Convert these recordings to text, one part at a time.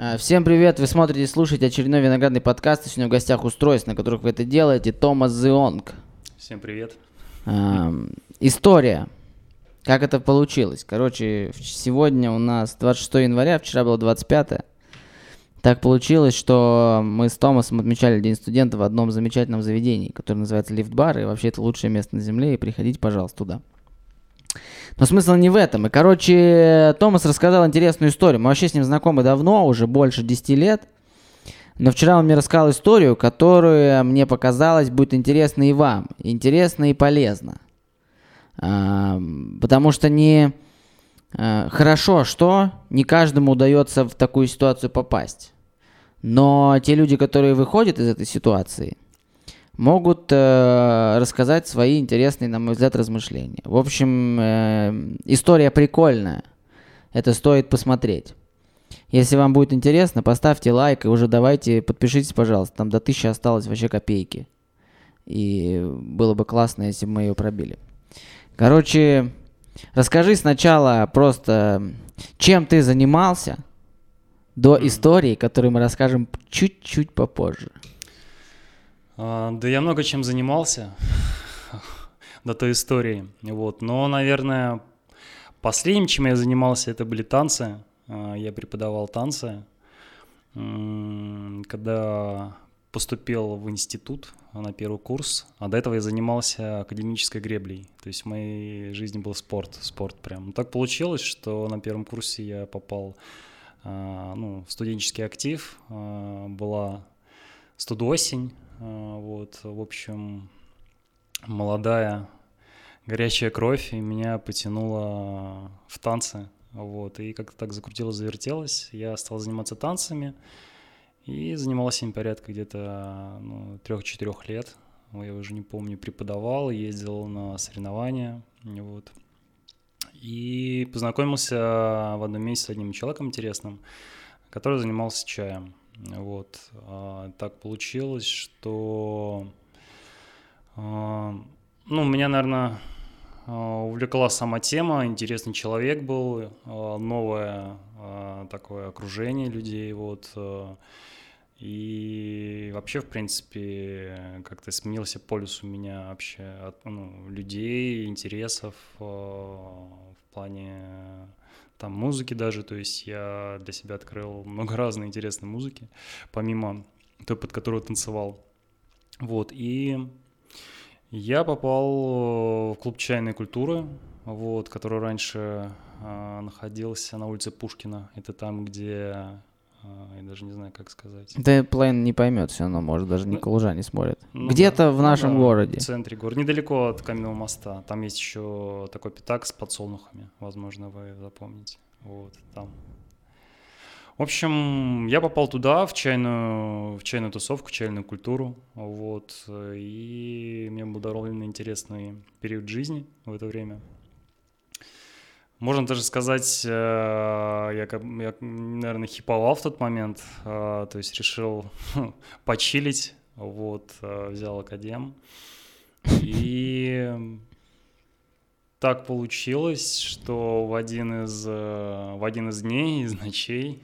А, Всем привет! Вы смотрите и слушаете очередной виноградный подкаст. И сегодня в гостях устройств, на которых вы это делаете, Томас Зионг. Всем привет. Ам, История. Как это получилось? Короче, сегодня у нас 26 января, вчера было 25. Так получилось, что мы с Томасом отмечали День студента в одном замечательном заведении, которое называется Лифт-бар, и вообще это лучшее место на земле, и приходите, пожалуйста, туда. Но смысл не в этом. И, короче, Томас рассказал интересную историю. Мы вообще с ним знакомы давно, уже больше 10 лет. Но вчера он мне рассказал историю, которая мне показалась будет интересна и вам. Интересна и полезна. Потому что не... а, Хорошо, что не каждому удается в такую ситуацию попасть. Но те люди, которые выходят из этой ситуации, могут э, рассказать свои интересные, на мой взгляд, размышления. В общем, э, история прикольная. Это стоит посмотреть. Если вам будет интересно, поставьте лайк и уже давайте подпишитесь, пожалуйста. Там до тысячи осталось вообще копейки. И было бы классно, если бы мы ее пробили. Короче, расскажи сначала просто, чем ты занимался до истории, которую мы расскажем чуть-чуть попозже. А, Да я много чем занимался до той истории. Вот. Но, наверное, последним, чем я занимался, это были танцы. А, Я преподавал танцы. Когда поступил в институт на первый курс, а до этого я занимался академической греблей. То есть в моей жизни был спорт, спорт прям. Ну, Так получилось, что на первом курсе я попал а, ну, в студенческий актив. Была студосень, вот, в общем, молодая горячая кровь, и меня потянуло в танцы, вот, и как-то так закрутилось, завертелось, я стал заниматься танцами, и занимался им порядка где-то ну, трех-четырех лет, я уже не помню, преподавал, ездил на соревнования, вот, и познакомился в одном месте с одним человеком интересным, который занимался чаем. Вот. А, Так получилось, что а, ну, меня, наверное, увлекла сама тема, интересный человек был, а, новое а, такое окружение людей, вот, а, и вообще, в принципе, как-то сменился полюс у меня вообще от ну, людей, интересов а, в плане там музыки даже, то есть я для себя открыл много разной интересной музыки, помимо той, под которую танцевал. Вот, и я попал в клуб чайной культуры, вот, который раньше а, находился на улице Пушкина. Это там, где, я даже не знаю, как сказать. Да Плейн не поймет все равно, может, даже Ну, Николужа не смотрит. Ну Где-то да, в ну нашем да, городе. В центре города, недалеко от Каменного моста. Там есть еще такой пятак с подсолнухами, возможно, вы запомните. Вот, там. В общем, я попал туда, в чайную, в чайную тусовку, в чайную культуру, вот, и мне был довольно интересный период жизни в это время. Можно даже сказать, э, я, я, наверное, хиповал в тот момент, э, то есть решил почилить, вот, э, взял академ. И так получилось, что в один из, в один из дней, из ночей,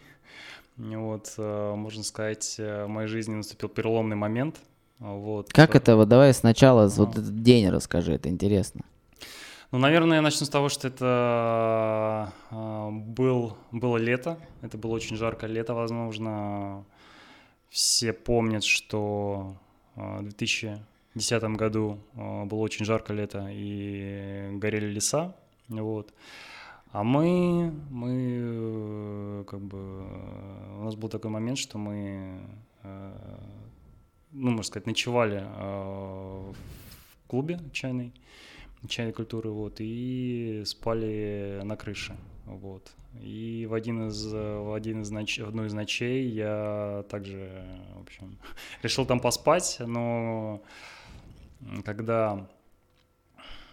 вот, можно сказать, в моей жизни наступил переломный момент. Вот. Как это? Вот давай сначала вот этот день расскажи, это интересно. Ну, наверное, я начну с того, что это а, был, было лето. Это было очень жаркое лето, возможно. Все помнят, что а, в 2010 году а, было очень жаркое лето и горели леса. Вот. А мы, мы, как бы, у нас был такой момент, что мы, ну, можно сказать, ночевали в клубе чайной чайной культуры, вот, и спали на крыше, вот. И в один из, в один из ноч... в одну из ночей я также, в общем, решил там поспать, но когда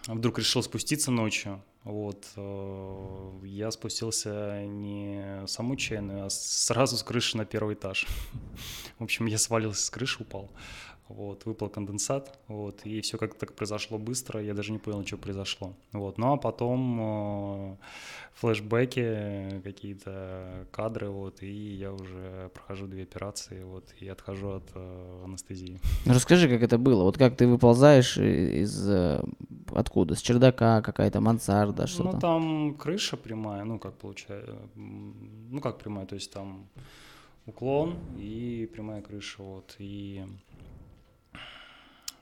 вдруг решил спуститься ночью, вот, э, я спустился не в саму чайную, а сразу с крыши на первый этаж. В общем, я свалился с крыши, упал. Вот, выпал конденсат, вот, и все как-то так произошло быстро, я даже не понял, что произошло, вот, ну а потом э, флешбеки, какие-то кадры, вот, и я уже прохожу две операции, вот, и отхожу от э, анестезии. Ну, расскажи, как это было, вот как ты выползаешь из, э, откуда, с чердака, какая-то мансарда, что-то? Ну, там крыша прямая, ну, как получается, ну, как прямая, то есть там уклон и прямая крыша, вот, и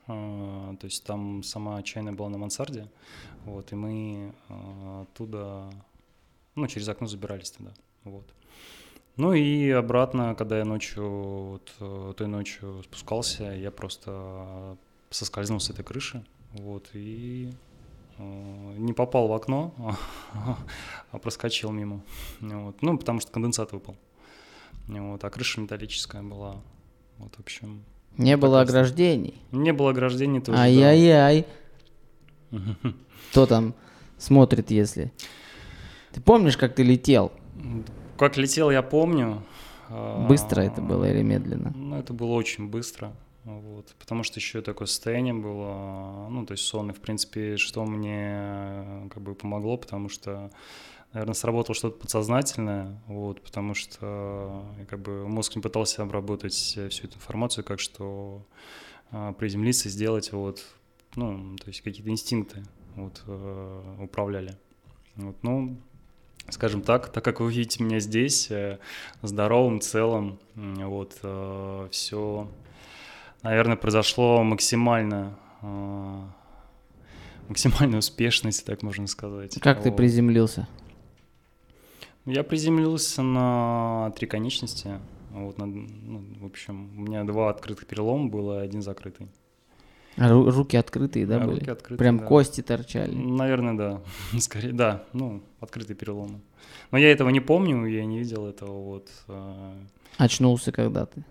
то есть там сама чайная была на мансарде, вот, и мы а, оттуда, ну, через окно забирались туда, вот. Ну и обратно, когда я ночью, вот, э, той ночью спускался, я просто соскользнул с этой крыши, вот, и э, не попал в окно, а проскочил мимо, вот, ну, потому что конденсат выпал, вот, а крыша металлическая была, вот, в общем, не было ограждений. Не было ограждений тоже. Ай-яй-яй. Кто там смотрит, если? Ты помнишь, как ты летел? Как летел, я помню. Быстро это было или медленно? Ну, это было очень быстро. Вот, потому что еще такое состояние было, ну, то есть сонный, в принципе, что мне как бы помогло, потому что наверное, сработало что-то подсознательное, вот, потому что как бы мозг не пытался обработать всю эту информацию, как что а, приземлиться, сделать, вот, ну, то есть какие-то инстинкты вот, э, управляли. Вот, ну, скажем так, так как вы видите меня здесь, э, здоровым, целым, вот, э, все, наверное, произошло максимально максимальная успешность, так можно сказать. Как вот. ты приземлился? Я приземлился на три конечности. Вот, на, ну, в общем, у меня два открытых перелома было, один закрытый. А ру- руки открытые, да, да были? Руки открытые, Прям да. кости торчали. Наверное, да. Скорее, да. Ну, открытые переломы. Но я этого не помню, я не видел этого. Вот. А. Очнулся когда ты?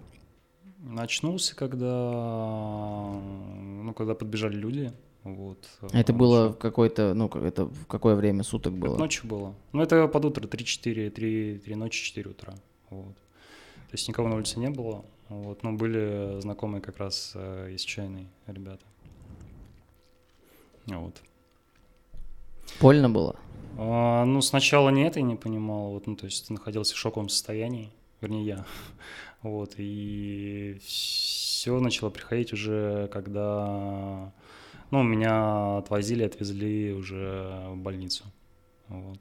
Очнулся, когда, ну, когда подбежали люди. Вот. Это было в какой-то, ну, как это в какое время суток было? Это ночью было. Ну, это под утро, 3-4, 3, 3 ночи, 4 утра. Вот. То есть никого на улице не было. Вот. Но были знакомые как раз э, из чайной ребята. Вот. Больно было? А, ну, сначала не это я не понимал. Вот, ну, то есть находился в шоковом состоянии. Вернее, я. Вот. И все начало приходить уже, когда ну, меня отвозили, отвезли уже в больницу. Вот.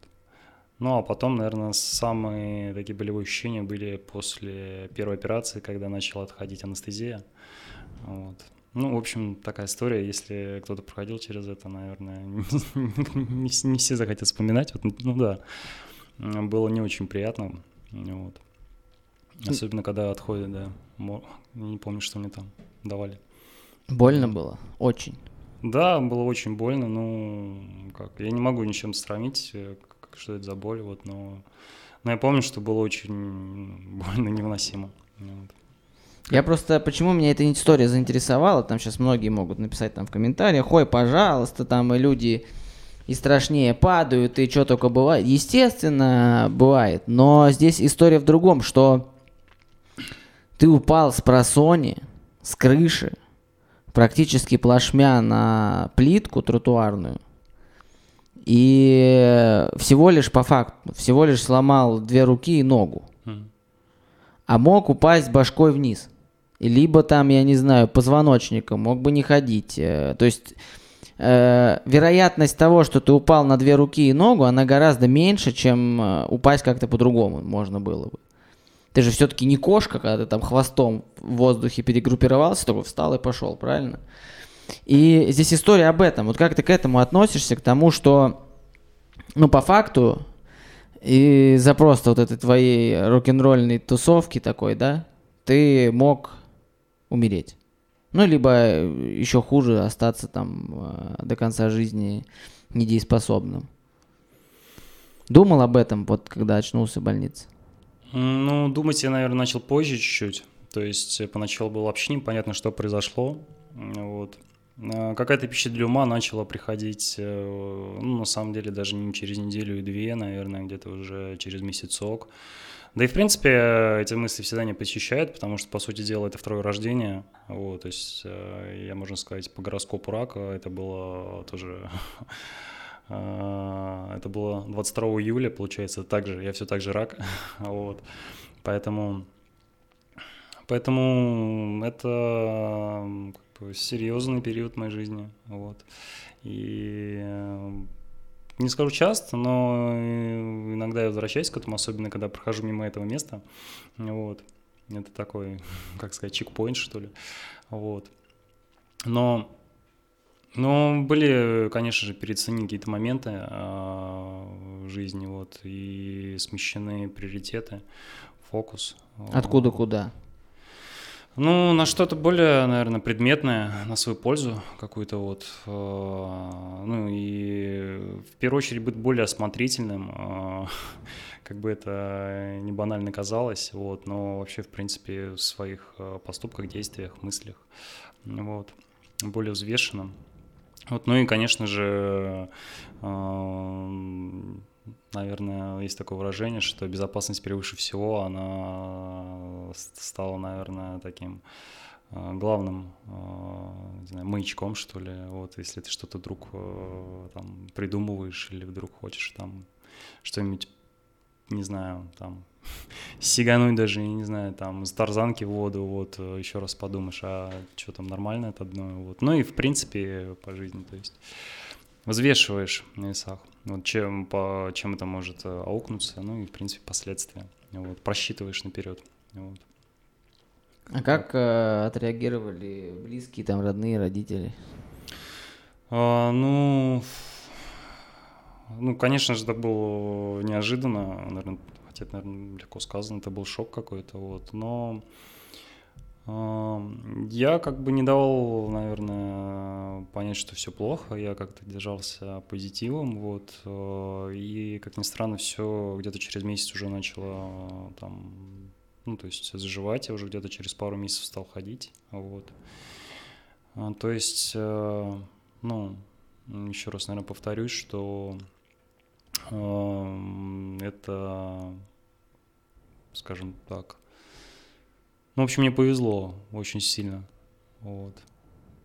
Ну, а потом, наверное, самые такие болевые ощущения были после первой операции, когда начала отходить анестезия. Вот. Ну, в общем, такая история. Если кто-то проходил через это, наверное, не, все захотят вспоминать. Вот, ну да, было не очень приятно. Вот. Особенно, когда отходят, да. Не помню, что мне там давали. Больно было? Очень. Да, было очень больно, ну, как, я не могу ничем сравнить, э, что это за боль, вот, но, но я помню, что было очень больно, невыносимо. Вот. Я просто, почему меня эта история заинтересовала, там сейчас многие могут написать там в комментариях, ой, пожалуйста, там и люди и страшнее падают, и что только бывает. Естественно, бывает, но здесь история в другом, что ты упал с просони, с крыши, практически плашмя на плитку тротуарную. И всего лишь по факту, всего лишь сломал две руки и ногу. А мог упасть башкой вниз. Либо там, я не знаю, позвоночником, мог бы не ходить. Э, то есть э, вероятность того, что ты упал на две руки и ногу, она гораздо меньше, чем э, упасть как-то по-другому можно было бы. Ты же все-таки не кошка, когда ты там хвостом в воздухе перегруппировался, только встал и пошел, правильно? И здесь история об этом. Вот как ты к этому относишься, к тому, что, ну, по факту, и за просто вот этой твоей рок-н-ролльной тусовки такой, да, ты мог умереть. Ну, либо еще хуже остаться там э, до конца жизни недееспособным. Думал об этом, вот когда очнулся в больнице? Ну, думать я, наверное, начал позже чуть-чуть. То есть э, поначалу было вообще непонятно, что произошло. Вот. А какая-то пища для ума начала приходить, э, ну, на самом деле, даже не через неделю и две, наверное, где-то уже через месяцок. Да и, в принципе, эти мысли всегда не посещают, потому что, по сути дела, это второе рождение. Вот, то есть, э, я, можно сказать, по гороскопу рака это было тоже... Э, это было 22 июля, получается, также, я все так же рак. Вот, поэтому... Поэтому это как бы, серьезный период моей жизни. Вот. И не скажу часто, но иногда я возвращаюсь к этому, особенно когда прохожу мимо этого места. Вот. Это такой, как сказать, чекпоинт, что ли. Вот. Но, но были, конечно же, переоценены какие-то моменты э, в жизни, вот, и смещены приоритеты, фокус. Откуда куда? Ну, на что-то более, наверное, предметное, на свою пользу какую-то вот. Э, ну и в первую очередь быть более осмотрительным, э, как бы это не банально казалось, вот, но вообще, в принципе, в своих поступках, действиях, мыслях, вот, более взвешенным. Вот, ну и, конечно же, наверное, есть такое выражение, что безопасность превыше всего, она стала, наверное, таким э, главным э, не знаю, маячком, что ли, вот, если ты что-то вдруг э, там придумываешь или вдруг хочешь там что-нибудь, не знаю, там сигануть даже, не знаю, там, с тарзанки в воду, вот, еще раз подумаешь, а что там, нормально это одно, вот. Ну и, в принципе, по жизни, то есть взвешиваешь на весах, вот чем, по, чем это может э, аукнуться, ну и, в принципе, последствия. Вот, просчитываешь наперед. Вот. А как э, отреагировали близкие, там, родные, родители? А, ну, ну, конечно же, это было неожиданно, наверное, хотя это, наверное, легко сказано, это был шок какой-то, вот, но я как бы не давал, наверное, понять, что все плохо. Я как-то держался позитивом, вот. И, как ни странно, все где-то через месяц уже начало там, ну, то есть заживать. Я уже где-то через пару месяцев стал ходить, вот. А, то есть, э, ну, еще раз, наверное, повторюсь, что это, скажем так, ну, в общем, мне повезло очень сильно. Вот.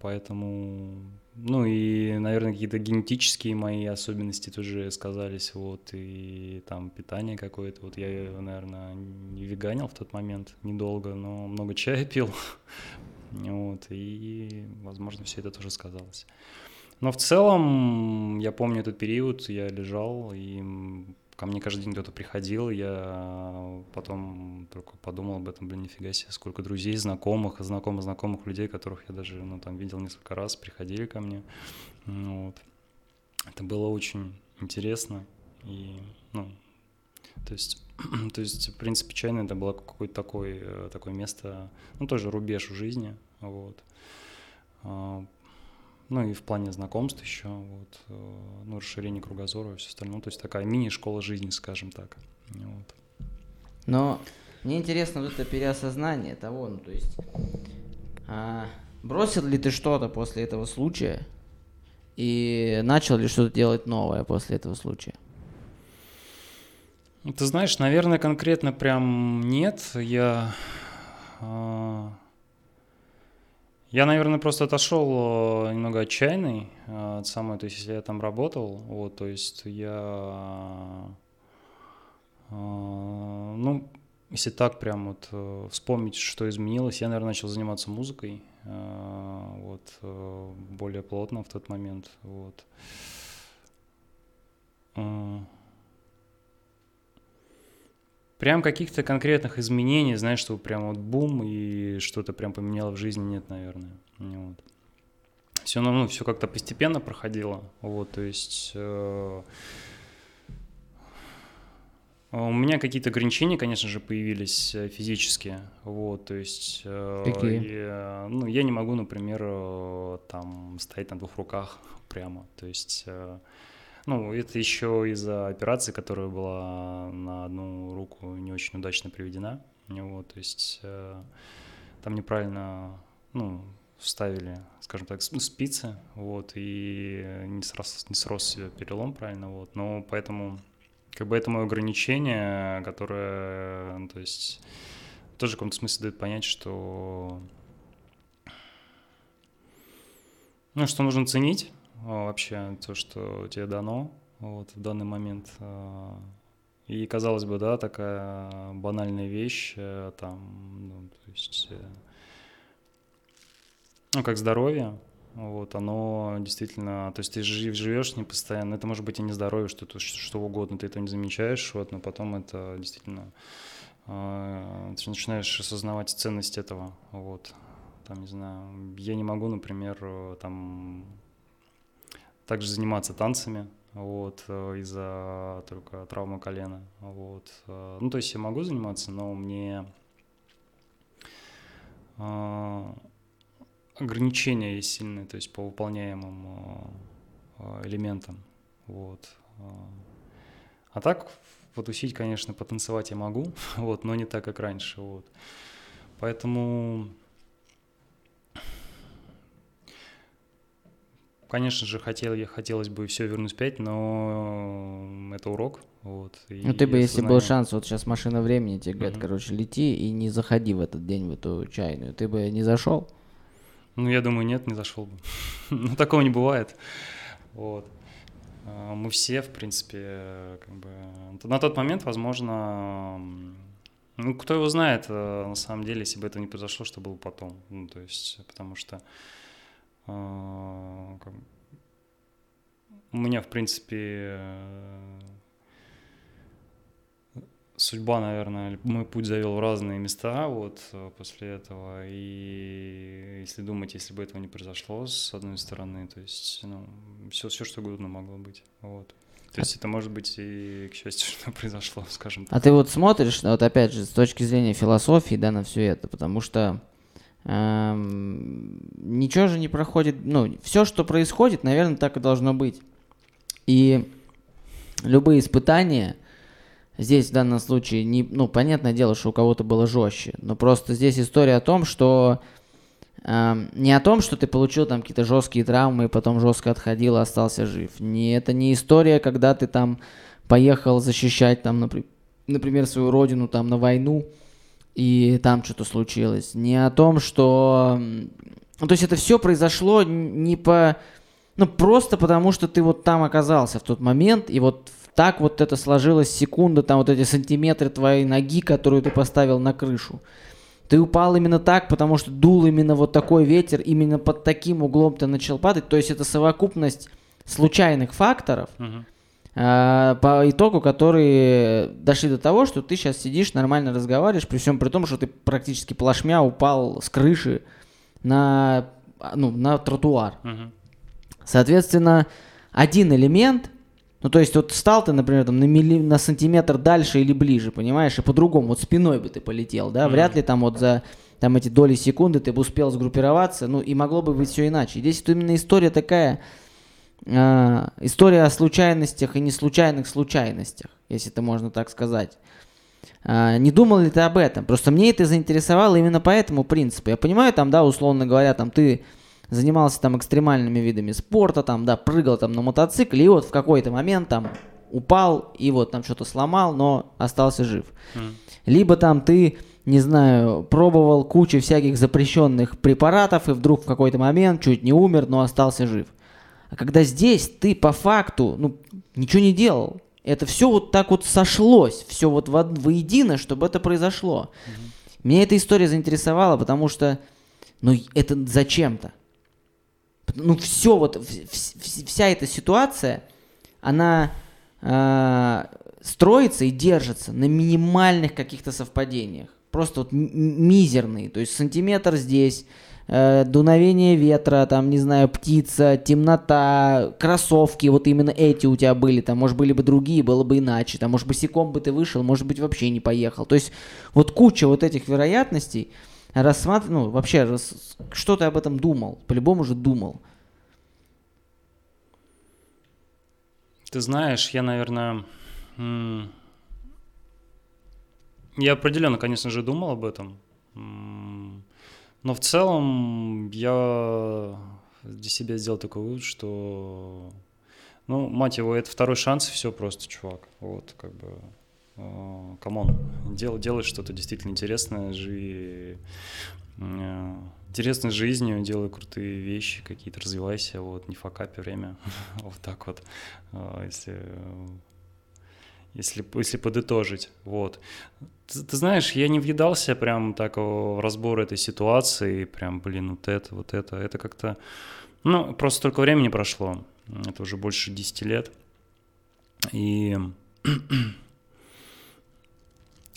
Поэтому, ну и, наверное, какие-то генетические мои особенности тоже сказались, вот, и там питание какое-то, вот я, наверное, не веганил в тот момент недолго, но много чая пил, вот, и, возможно, все это тоже сказалось. Но в целом, я помню этот период, я лежал, и ко мне каждый день кто-то приходил, я потом только подумал об этом, блин, нифига себе, сколько друзей, знакомых, знакомых, знакомых людей, которых я даже, ну, там, видел несколько раз, приходили ко мне, вот. Это было очень интересно, и, ну, то есть, то есть, в принципе, чайно это было какое-то такое, э, такое место, ну, тоже рубеж в жизни, вот. Ну и в плане знакомств еще, вот, э, ну, расширение кругозора и все остальное. Ну, то есть такая мини-школа жизни, скажем так. Вот. Но мне интересно вот это переосознание того, ну, то есть, а, бросил ли ты что-то после этого случая и начал ли что-то делать новое после этого случая? Ты знаешь, наверное, конкретно прям нет. Я а, я, наверное, просто отошел э, немного отчаянный э, от самой, то есть если я там работал, вот, то есть я, э, ну, если так прям вот вспомнить, что изменилось, я, наверное, начал заниматься музыкой, вот, более плотно в тот момент, вот. Прям каких-то конкретных изменений, знаешь, что прям вот бум и что-то прям поменяло в жизни, нет, наверное. Вот. Все, ну, ну все как-то постепенно проходило, вот, то есть... Э, у меня какие-то ограничения, конечно же, появились э, физические, вот, то есть... Э, Какие? Я, ну, я не могу, например, э, там, стоять на двух руках прямо, то есть... Э, ну, это еще из-за операции, которая была на одну руку не очень удачно приведена. Вот, то есть э, там неправильно, ну, вставили, скажем так, спицы, вот, и не срос, не срос себе перелом правильно, вот, но поэтому как бы это мое ограничение, которое, ну, то есть, тоже в каком-то смысле дает понять, что, ну, что нужно ценить вообще то, что тебе дано, вот, в данный момент. А, и, казалось бы, да, такая банальная вещь, э, там, ну, то есть, э, ну, как здоровье, вот, оно действительно, то есть ты жив, живешь не постоянно, это может быть и не здоровье, что то что угодно, ты это не замечаешь, вот, но потом это действительно, э, ты начинаешь осознавать ценность этого, вот, там, не знаю, я не могу, например, там, также заниматься танцами, вот, э, из-за только травмы колена, вот. Э, ну, то есть я могу заниматься, но мне э, ограничения есть сильные, то есть по выполняемым элементам, вот. А так потусить, конечно, потанцевать я могу, вот, но не так, как раньше, вот. Поэтому Конечно же, хотел, хотелось бы все вернуть пять, но это урок. Вот, ну ты бы, если был шанс, вот сейчас машина времени тебе говорят, uh-huh. короче, лети и не заходи в этот день в эту чайную, ты бы не зашел? Ну, я думаю, нет, не зашел бы. ну, такого не бывает. Вот. А, мы все, в принципе, как бы... На тот момент, возможно, ну, кто его знает, э, на самом деле, если бы это не произошло, что было потом. Ну, то есть, потому что у меня, в принципе, судьба, наверное, мой путь завел в разные места вот после этого. И если думать, если бы этого не произошло, с одной стороны, то есть, ну, все, все что угодно могло быть. Вот. То есть это может быть и, к счастью, что произошло, скажем так. А ты вот смотришь, вот опять же, с точки зрения философии, да, на все это, потому что ничего же не проходит, ну, все, что происходит, наверное, так и должно быть. И любые испытания, здесь в данном случае, не, ну, понятное дело, что у кого-то было жестче, но просто здесь история о том, что э, не о том, что ты получил там какие-то жесткие травмы и потом жестко отходил и остался жив. Не, это не история, когда ты там поехал защищать там, например, свою родину там на войну, и там что-то случилось. Не о том, что... Ну, то есть это все произошло не по... Ну, просто потому, что ты вот там оказался в тот момент, и вот так вот это сложилось секунда, там вот эти сантиметры твоей ноги, которую ты поставил на крышу. Ты упал именно так, потому что дул именно вот такой ветер, именно под таким углом ты начал падать. То есть это совокупность случайных факторов, uh-huh. А, по итогу, которые дошли до того, что ты сейчас сидишь, нормально разговариваешь, при всем при том, что ты практически плашмя упал с крыши на, ну, на тротуар. Угу. Соответственно, один элемент, ну то есть вот стал ты, например, там, на, милли, на сантиметр дальше или ближе, понимаешь, и по-другому, вот спиной бы ты полетел, да, угу. вряд ли там вот за там эти доли секунды ты бы успел сгруппироваться, ну и могло бы быть все иначе. здесь вот именно история такая, э, история о случайностях и неслучайных случайностях, если это можно так сказать. Э, не думал ли ты об этом? Просто мне это заинтересовало именно по этому принципу. Я понимаю, там, да, условно говоря, там ты занимался там экстремальными видами спорта, там, да, прыгал там на мотоцикле, и вот в какой-то момент там упал и вот там что-то сломал, но остался жив. Mm. Либо там ты, не знаю, пробовал кучу всяких запрещенных препаратов и вдруг в какой-то момент чуть не умер, но остался жив. А когда здесь ты по факту, ну, ничего не делал, это все вот так вот сошлось, все вот во, воедино, чтобы это произошло. Mm-hmm. Меня эта история заинтересовала, потому что, ну, это зачем-то. Ну, все вот, вся эта ситуация, она э, строится и держится на минимальных каких-то совпадениях. Просто вот мизерные. То есть сантиметр здесь, э, дуновение ветра, там, не знаю, птица, темнота, кроссовки, вот именно эти у тебя были, там, может, были бы другие, было бы иначе, там, может, босиком бы ты вышел, может быть, вообще не поехал. То есть вот куча вот этих вероятностей, рассматр... ну, вообще, рас... что ты об этом думал? По-любому же думал. Ты знаешь, я, наверное, я определенно, конечно же, думал об этом. Но в целом я для себя сделал такой вывод, что Ну, мать его, это второй шанс, и все просто, чувак. Вот, как бы, come on, дел, делай что-то действительно интересное, живи э, интересной жизнью, делай крутые вещи какие-то, развивайся, вот, не факапи время, вот так вот, э, если если, если подытожить. Вот. Ты, ты знаешь, я не въедался прям так в разбор этой ситуации, прям, блин, вот это, вот это, это как-то... Ну, просто столько времени прошло, это уже больше 10 лет, и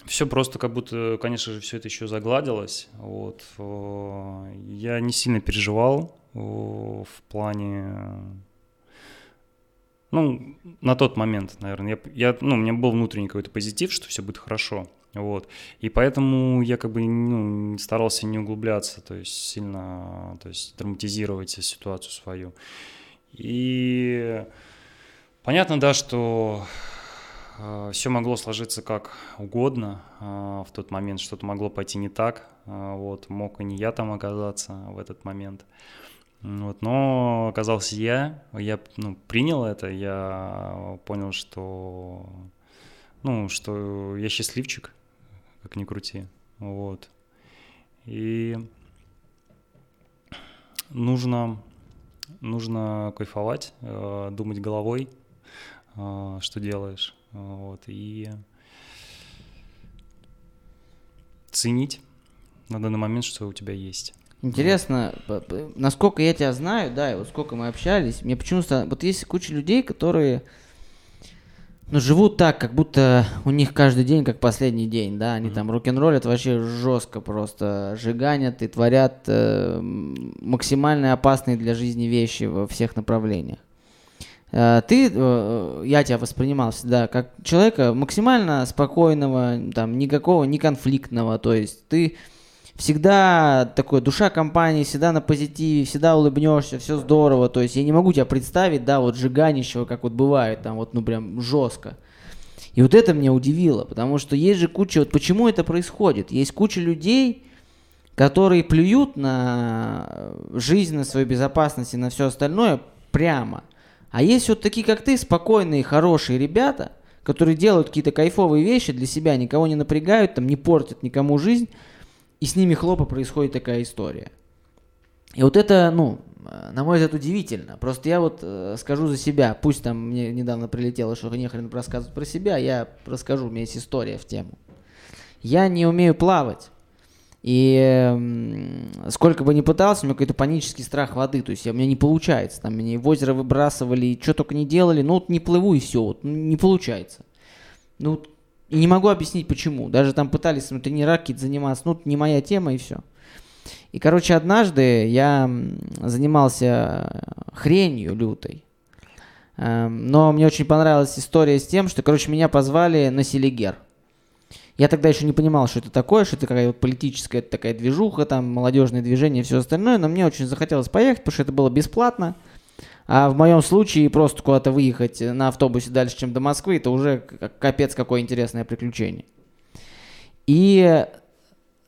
все просто как будто, конечно же, все это еще загладилось. Вот. Я не сильно переживал в плане ну, на тот момент, наверное, я, я, ну, у меня был внутренний какой-то позитив, что все будет хорошо, вот, и поэтому я как бы, ну, старался не углубляться, то есть сильно, то есть драматизировать ситуацию свою, и понятно, да, что э, все могло сложиться как угодно э, в тот момент, что-то могло пойти не так, э, вот, мог и не я там оказаться в этот момент, вот, но оказался я, я ну, принял это, я понял, что, ну, что я счастливчик, как ни крути, вот. И нужно, нужно кайфовать, э, думать головой, э, что делаешь, вот, и ценить на данный момент, что у тебя есть. Интересно, насколько я тебя знаю, да, и вот сколько мы общались, мне почему-то... Вот есть куча людей, которые ну, живут так, как будто у них каждый день как последний день, да, они mm-hmm. там рок-н-роллят вообще жестко просто, жиганят и творят э, максимально опасные для жизни вещи во всех направлениях. Э, ты, э, я тебя воспринимал всегда как человека максимально спокойного, там, никакого, не конфликтного, то есть ты всегда такой душа компании, всегда на позитиве, всегда улыбнешься, все здорово. То есть я не могу тебя представить, да, вот сжиганищего, как вот бывает, там вот, ну прям жестко. И вот это меня удивило, потому что есть же куча, вот почему это происходит? Есть куча людей, которые плюют на жизнь, на свою безопасность и на все остальное прямо. А есть вот такие, как ты, спокойные, хорошие ребята, которые делают какие-то кайфовые вещи для себя, никого не напрягают, там, не портят никому жизнь, и с ними хлопа происходит такая история. И вот это, ну, на мой взгляд, удивительно. Просто я вот э, скажу за себя. Пусть там мне недавно прилетело, что не хрен рассказывать про себя, я расскажу, у меня есть история в тему. Я не умею плавать. И э, сколько бы ни пытался, у меня какой-то панический страх воды. То есть я, у меня не получается. Там меня в озеро выбрасывали, и что только не делали. Ну вот не плыву и все. Вот, ну, не получается. Ну и не могу объяснить почему. Даже там пытались ну, тренера какие-то заниматься. Ну, не моя тема и все. И, короче, однажды я занимался хренью лютой. Эм, но мне очень понравилась история с тем, что, короче, меня позвали на Селигер. Я тогда еще не понимал, что это такое, что это какая-то политическая такая движуха, там, молодежное движение и все остальное, но мне очень захотелось поехать, потому что это было бесплатно. А в моем случае просто куда-то выехать на автобусе дальше, чем до Москвы, это уже капец какое интересное приключение. И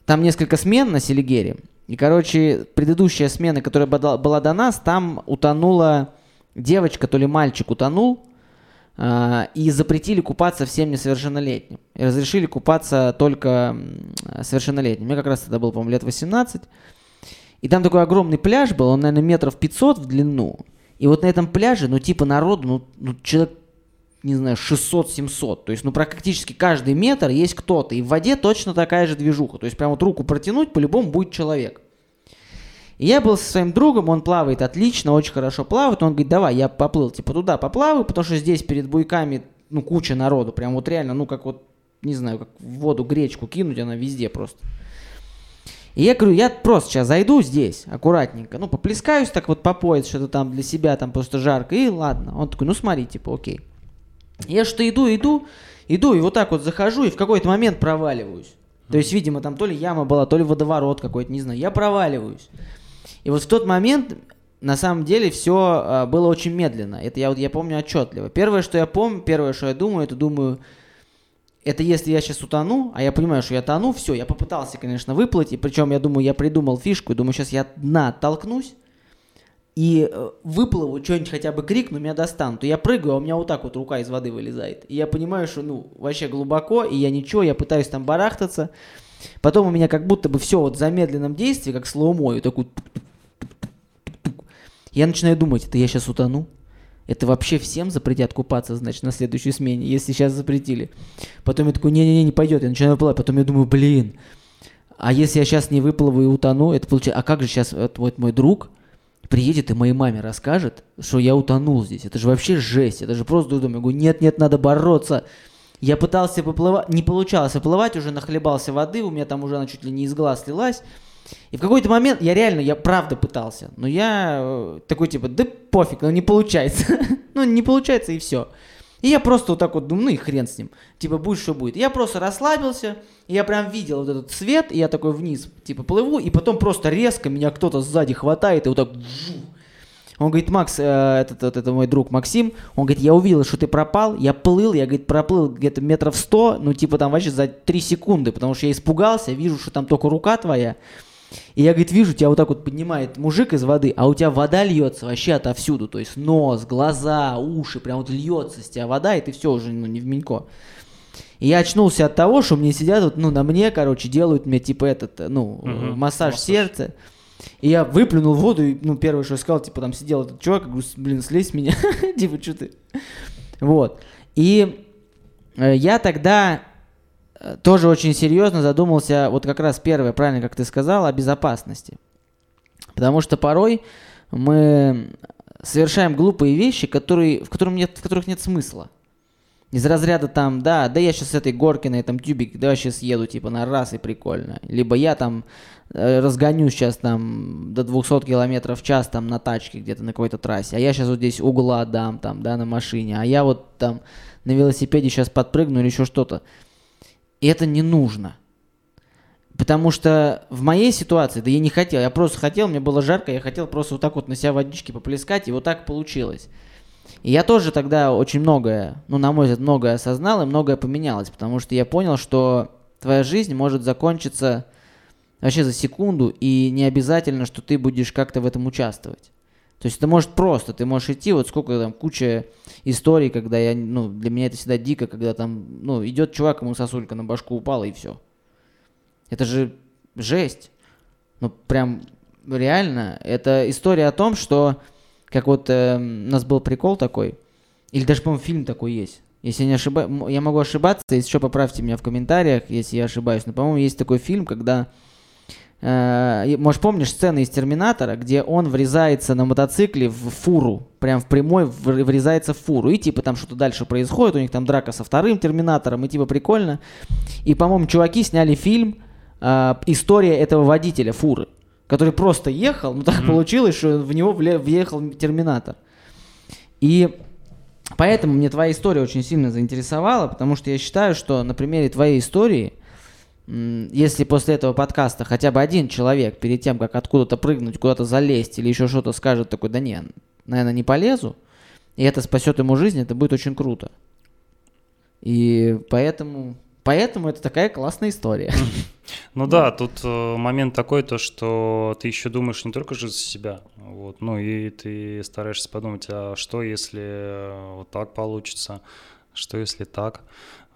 там несколько смен на Селигере. И, короче, предыдущая смена, которая была до нас, там утонула девочка, то ли мальчик утонул, э, и запретили купаться всем несовершеннолетним. И разрешили купаться только совершеннолетним. Мне как раз тогда было, по-моему, лет 18. И там такой огромный пляж был, он, наверное, метров 500 в длину. И вот на этом пляже, ну, типа народу, ну, ну человек, не знаю, 600-700. То есть, ну, практически каждый метр есть кто-то. И в воде точно такая же движуха. То есть, прям вот руку протянуть, по-любому будет человек. И я был со своим другом, он плавает отлично, очень хорошо плавает. Он говорит, давай, я поплыл, типа, туда поплаваю, потому что здесь перед буйками, ну, куча народу. Прям вот реально, ну, как вот, не знаю, как в воду гречку кинуть, она везде просто. И я говорю, я просто сейчас зайду здесь, аккуратненько, ну, поплескаюсь так вот по пояс, что-то там для себя, там просто жарко, и ладно. Он такой, ну, смотри, типа, окей. Я что иду, иду, иду, и вот так вот захожу, и в какой-то момент проваливаюсь. То есть, видимо, там то ли яма была, то ли водоворот какой-то, не знаю. Я проваливаюсь. И вот в тот момент, на самом деле, все а, было очень медленно. Это я вот я помню отчетливо. Первое, что я помню, первое, что я думаю, это думаю, это если я сейчас утону, а я понимаю, что я тону, все, я попытался, конечно, выплыть, и причем я думаю, я придумал фишку, и думаю, сейчас я дна толкнусь, и э, выплыву, что-нибудь хотя бы крикну, меня достанут. Я прыгаю, а у меня вот так вот рука из воды вылезает. И я понимаю, что, ну, вообще глубоко, и я ничего, я пытаюсь там барахтаться. Потом у меня как будто бы все вот в замедленном действии, как слоумо, и такой... Я начинаю думать, это я сейчас утону? Это вообще всем запретят купаться, значит, на следующей смене, если сейчас запретили. Потом я такой, не-не-не, не пойдет, я начинаю выплывать. Потом я думаю, блин, а если я сейчас не выплыву и утону, это получается, а как же сейчас вот мой друг, приедет и моей маме расскажет, что я утонул здесь. Это же вообще жесть. Это же просто думаю, я говорю, нет, нет, надо бороться. Я пытался поплывать, не получалось поплывать, уже нахлебался воды, у меня там уже она чуть ли не из глаз лилась. И в какой-то момент я реально, я правда пытался, но я э, такой типа, да пофиг, ну не получается. ну не получается и все. И я просто вот так вот думаю, ну и хрен с ним. Типа, будет что будет. Я просто расслабился, и я прям видел вот этот свет, и я такой вниз, типа, плыву, и потом просто резко меня кто-то сзади хватает, и вот так... Он говорит, Макс, э, это, это, это мой друг Максим, он говорит, я увидел, что ты пропал, я плыл, я, говорит, проплыл где-то метров сто, ну, типа, там вообще за три секунды, потому что я испугался, вижу, что там только рука твоя, и я, говорит, вижу, тебя вот так вот поднимает мужик из воды, а у тебя вода льется вообще отовсюду. То есть нос, глаза, уши, прям вот льется с тебя вода, и ты все уже ну, не в менько. И я очнулся от того, что мне сидят вот, ну, на мне, короче, делают мне, типа, этот, ну, угу, массаж, массаж сердца. И я выплюнул воду, и, ну, первое, что я сказал, типа, там сидел этот чувак, говорю, блин, слезь с меня, типа, что ты? Вот. И э, я тогда тоже очень серьезно задумался, вот как раз первое, правильно, как ты сказал, о безопасности. Потому что порой мы совершаем глупые вещи, которые, в, которых нет, в которых нет смысла. Из разряда там, да, да я сейчас с этой горки на этом тюбике, да я сейчас еду типа на раз и прикольно. Либо я там э, разгоню сейчас там до 200 километров в час там на тачке где-то на какой-то трассе, а я сейчас вот здесь угла дам там, да, на машине, а я вот там на велосипеде сейчас подпрыгну или еще что-то. И это не нужно. Потому что в моей ситуации, да я не хотел, я просто хотел, мне было жарко, я хотел просто вот так вот на себя водички поплескать, и вот так получилось. И я тоже тогда очень многое, ну, на мой взгляд, многое осознал, и многое поменялось, потому что я понял, что твоя жизнь может закончиться вообще за секунду, и не обязательно, что ты будешь как-то в этом участвовать. То есть это может просто, ты можешь идти, вот сколько там, куча историй, когда я, ну, для меня это всегда дико, когда там, ну, идет чувак, ему сосулька на башку упала, и все. Это же жесть. Ну, прям реально, это история о том, что, как вот э, у нас был прикол такой, или даже, по-моему, фильм такой есть. Если я не ошибаюсь, я могу ошибаться, если что, поправьте меня в комментариях, если я ошибаюсь. Но, по-моему, есть такой фильм, когда может, помнишь сцены из Терминатора, где он врезается на мотоцикле в фуру, прям в прямой врезается в фуру, и типа там что-то дальше происходит, у них там драка со вторым Терминатором, и типа прикольно. И, по-моему, чуваки сняли фильм э, «История этого водителя фуры», который просто ехал, но так mm-hmm. получилось, что в него въехал Терминатор. И поэтому мне твоя история очень сильно заинтересовала, потому что я считаю, что на примере твоей истории – если после этого подкаста хотя бы один человек перед тем, как откуда-то прыгнуть, куда-то залезть или еще что-то скажет такой, да не, наверное, не полезу, и это спасет ему жизнь, это будет очень круто. И поэтому, поэтому это такая классная история. Ну да, тут э, момент такой, то что ты еще думаешь не только же за себя, вот, ну и ты стараешься подумать, а что если э, вот так получится, что если так,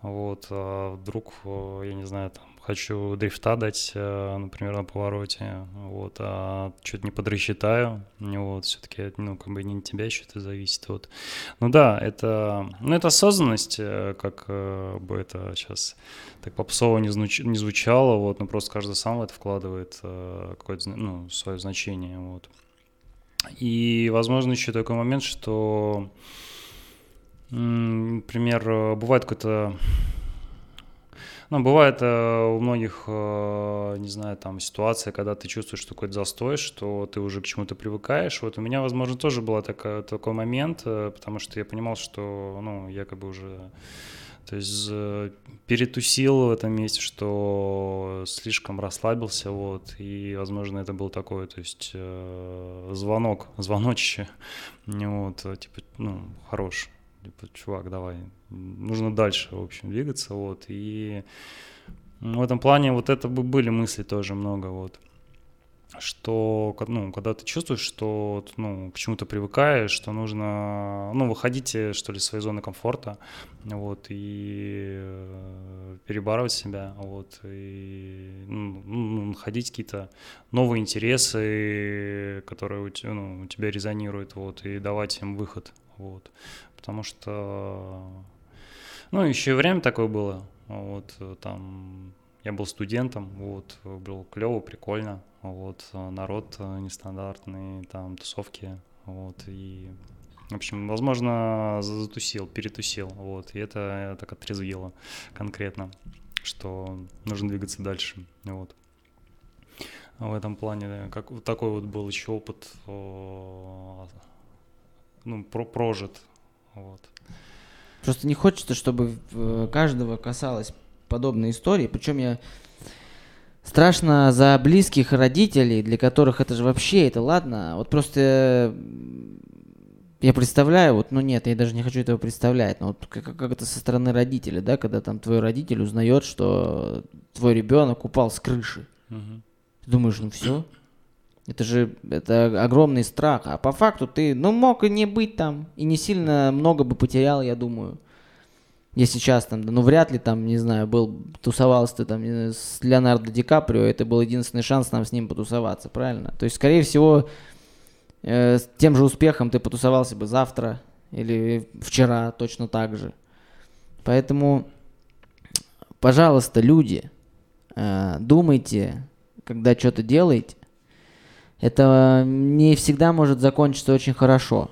вот, а вдруг, э, я не знаю, там, хочу дрифта дать, э, например, на повороте, вот, а что-то не подрасчитаю, вот, все-таки, ну, как бы не от тебя еще это зависит, вот. Ну да, это, ну, это осознанность, э, как э, бы это сейчас так попсово не, звуч, не звучало, вот, но просто каждый сам в это вкладывает какое-то, ну, свое значение, вот. И, возможно, еще такой момент, что, например, бывает какой-то ну, бывает э, у многих, э, не знаю, там ситуация, когда ты чувствуешь что какой-то застой, что ты уже к чему-то привыкаешь. Вот у меня, возможно, тоже был такой, такой момент, э, потому что я понимал, что, ну, я как бы уже, то есть перетусил в этом месте, что слишком расслабился, вот, и, возможно, это был такой, то есть звонок, звоночище, вот, типа, ну, хорош, типа, чувак, давай, нужно дальше, в общем, двигаться, вот, и в этом плане вот это бы были мысли тоже много, вот. что ну, когда ты чувствуешь, что ну, к чему-то привыкаешь, что нужно ну, выходить, э, что ли, из своей зоны комфорта, вот, и э, перебарывать себя, вот, и ну, ну, находить какие-то новые интересы, которые у тебя, ну, у тебя резонируют, вот, и давать им выход, вот, потому что, ну, еще время такое было, вот, там, я был студентом, вот, был клево, прикольно, вот, народ нестандартный, там, тусовки, вот, и, в общем, возможно, затусил, перетусил, вот, и это так отрезвило конкретно, что нужно двигаться дальше, вот. В этом плане, как такой вот был еще опыт, ну, про прожит, вот. Просто не хочется, чтобы каждого касалось подобные истории. Причем я страшно за близких родителей, для которых это же вообще, это ладно. Вот просто я представляю, вот, ну нет, я даже не хочу этого представлять, но вот как, как это со стороны родителей, да, когда там твой родитель узнает, что твой ребенок упал с крыши. Угу. Ты думаешь, ну все, это же это огромный страх. А по факту ты, ну, мог и не быть там, и не сильно много бы потерял, я думаю если сейчас ну вряд ли там, не знаю, был, тусовался ты там с Леонардо Ди Каприо, это был единственный шанс нам с ним потусоваться, правильно? То есть, скорее всего, э, с тем же успехом ты потусовался бы завтра или вчера точно так же. Поэтому, пожалуйста, люди, э, думайте, когда что-то делаете, это не всегда может закончиться очень хорошо.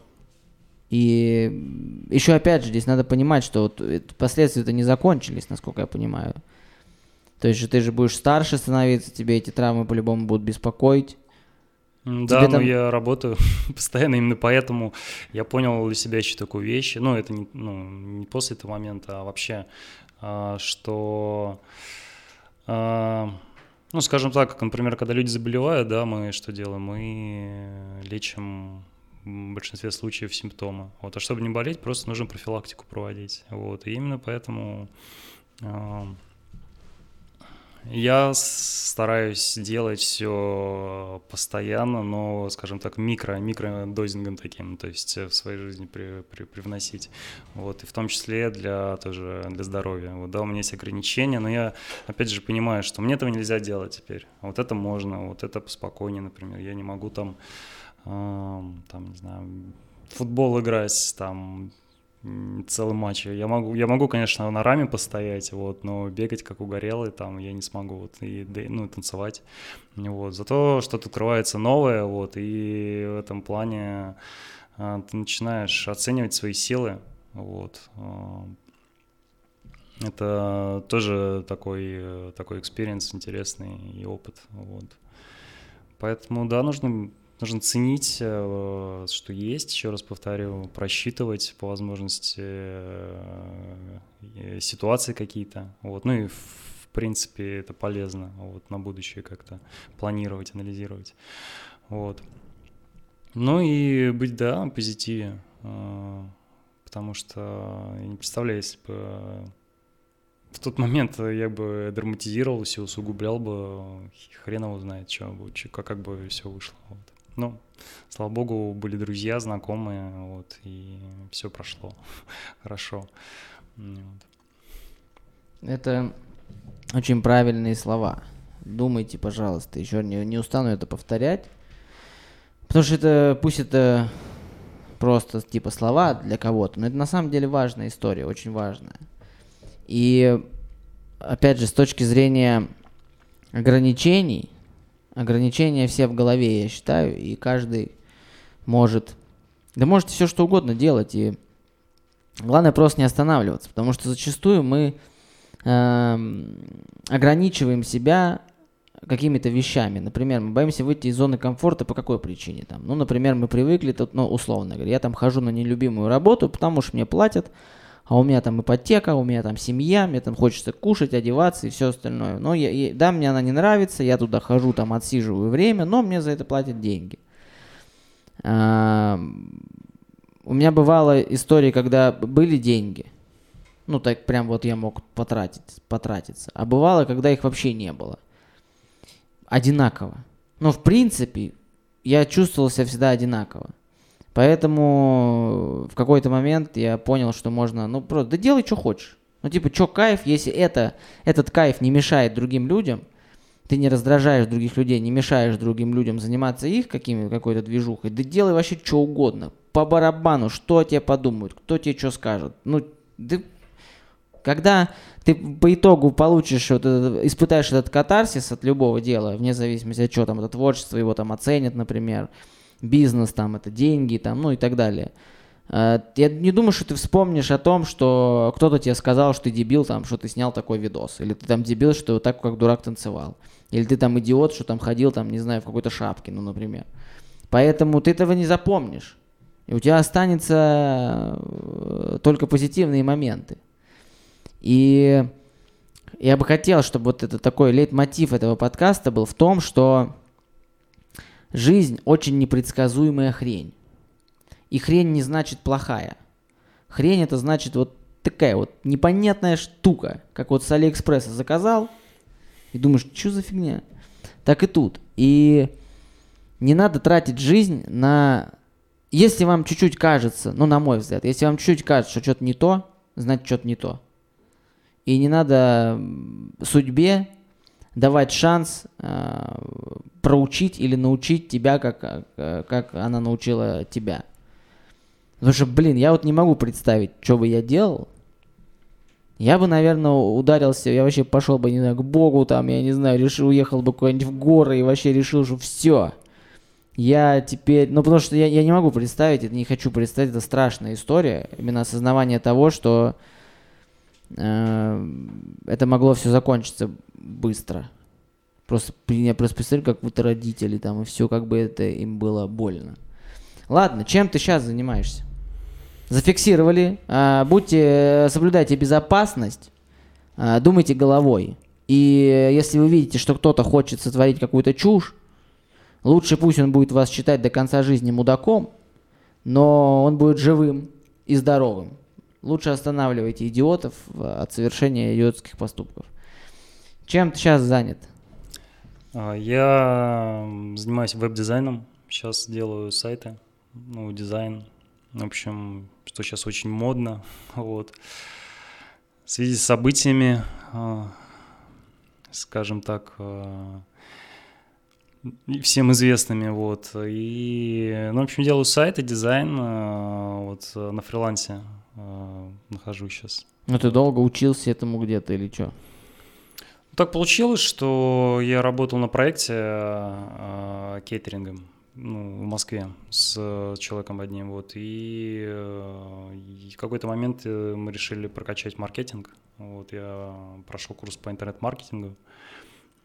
И еще опять же здесь надо понимать, что вот последствия-то не закончились, насколько я понимаю. То есть ты же будешь старше становиться, тебе эти травмы по-любому будут беспокоить. Да, но там... я работаю постоянно именно поэтому я понял для себя еще такую вещь. Ну, это не, ну, не после этого момента, а вообще, а, что, а, ну, скажем так, например, когда люди заболевают, да, мы что делаем? Мы лечим в большинстве случаев симптомы. Вот. А чтобы не болеть, просто нужно профилактику проводить. Вот. И именно поэтому э, я стараюсь делать все постоянно, но, скажем так, микро, микродозингом таким, то есть в своей жизни при, при, привносить. Вот. И в том числе для, тоже для здоровья. Вот, да, у меня есть ограничения, но я, опять же, понимаю, что мне этого нельзя делать теперь. Вот это можно, вот это поспокойнее, например. Я не могу там там, не знаю, футбол играть, там, целый матч. Я могу, я могу, конечно, на раме постоять, вот, но бегать как угорелый там я не смогу, вот, и, ну, танцевать, вот. Зато что-то открывается новое, вот, и в этом плане а, ты начинаешь оценивать свои силы, вот. А, это тоже такой, такой experience интересный и опыт, вот. Поэтому, да, нужно нужно ценить, э, что есть, еще раз повторю, просчитывать по возможности э, ситуации какие-то. Вот. Ну и в принципе это полезно вот, на будущее как-то планировать, анализировать. Вот. Ну и быть, да, позитиве, э, потому что я не представляю, если бы в тот момент я бы драматизировался, усугублял бы, хрен его знает, что, как, как бы все вышло. Вот. Ну, слава богу, были друзья, знакомые, вот, и все прошло хорошо. Вот. Это очень правильные слова. Думайте, пожалуйста, еще не, не устану это повторять. Потому что это, пусть это просто типа слова для кого-то, но это на самом деле важная история, очень важная. И опять же, с точки зрения ограничений, Ограничения все в голове, я считаю, и каждый может... Да можете все что угодно делать, и главное просто не останавливаться, потому что зачастую мы э, ограничиваем себя какими-то вещами. Например, мы боимся выйти из зоны комфорта по какой причине? Там? Ну, например, мы привыкли, тут, ну, условно говоря, я там хожу на нелюбимую работу, потому что мне платят, а у меня там ипотека, у меня там семья, мне там хочется кушать, одеваться и все остальное. Но я, я, да, мне она не нравится, я туда хожу, там отсиживаю время, но мне за это платят деньги. А, у меня бывала история, когда были деньги, ну так прям вот я мог потратить, потратиться, а бывало, когда их вообще не было. Одинаково. Но в принципе я чувствовал себя всегда одинаково. Поэтому в какой-то момент я понял, что можно, ну просто, да делай, что хочешь. Ну типа, что кайф, если это, этот кайф не мешает другим людям, ты не раздражаешь других людей, не мешаешь другим людям заниматься их какими, какой-то движухой, да делай вообще что угодно. По барабану, что тебе подумают, кто тебе что скажет. Ну, ты, когда ты по итогу получишь, вот этот, испытаешь этот катарсис от любого дела, вне зависимости от чего там, это творчество, его там оценят, например, бизнес, там, это деньги, там, ну и так далее. Э, я не думаю, что ты вспомнишь о том, что кто-то тебе сказал, что ты дебил, там, что ты снял такой видос. Или ты там дебил, что так, как дурак танцевал. Или ты там идиот, что там ходил, там, не знаю, в какой-то шапке, ну, например. Поэтому ты этого не запомнишь. И у тебя останется э, только позитивные моменты. И я бы хотел, чтобы вот это такой лейтмотив этого подкаста был в том, что жизнь очень непредсказуемая хрень. И хрень не значит плохая. Хрень это значит вот такая вот непонятная штука, как вот с Алиэкспресса заказал, и думаешь, что за фигня? Так и тут. И не надо тратить жизнь на... Если вам чуть-чуть кажется, ну, на мой взгляд, если вам чуть-чуть кажется, что что-то не то, значит, что-то не то. И не надо судьбе давать шанс э, проучить или научить тебя, как, э, как она научила тебя. Потому что, блин, я вот не могу представить, что бы я делал, я бы, наверное, ударился, я вообще пошел бы, не знаю, к Богу там, я не знаю, решил, уехал бы куда-нибудь в горы и вообще решил, что все. Я теперь, ну потому что я, я не могу представить, это не хочу представить, это страшная история, именно осознавание того, что это могло все закончиться быстро. Просто я просто представляю, как будто родители там, и все, как бы это им было больно. Ладно, чем ты сейчас занимаешься? зафиксировали. А, будьте, соблюдайте безопасность, а, думайте головой. И если вы видите, что кто-то хочет сотворить какую-то чушь, лучше пусть он будет вас считать до конца жизни мудаком, но он будет живым и здоровым. Лучше останавливайте идиотов от совершения идиотских поступков. Чем ты сейчас занят? А, я занимаюсь веб-дизайном. Сейчас делаю сайты, ну, дизайн. В общем, что сейчас очень модно. Вот. В связи с событиями, а, скажем так, а, всем известными, вот, и, ну, в общем, делаю сайты, дизайн, вот, на фрилансе нахожусь сейчас. Ну, ты долго учился этому где-то или что? Так получилось, что я работал на проекте кейтерингом, ну, в Москве с э, человеком одним, вот, и, э, и в какой-то момент э, мы решили прокачать маркетинг, вот, я прошел курс по интернет-маркетингу,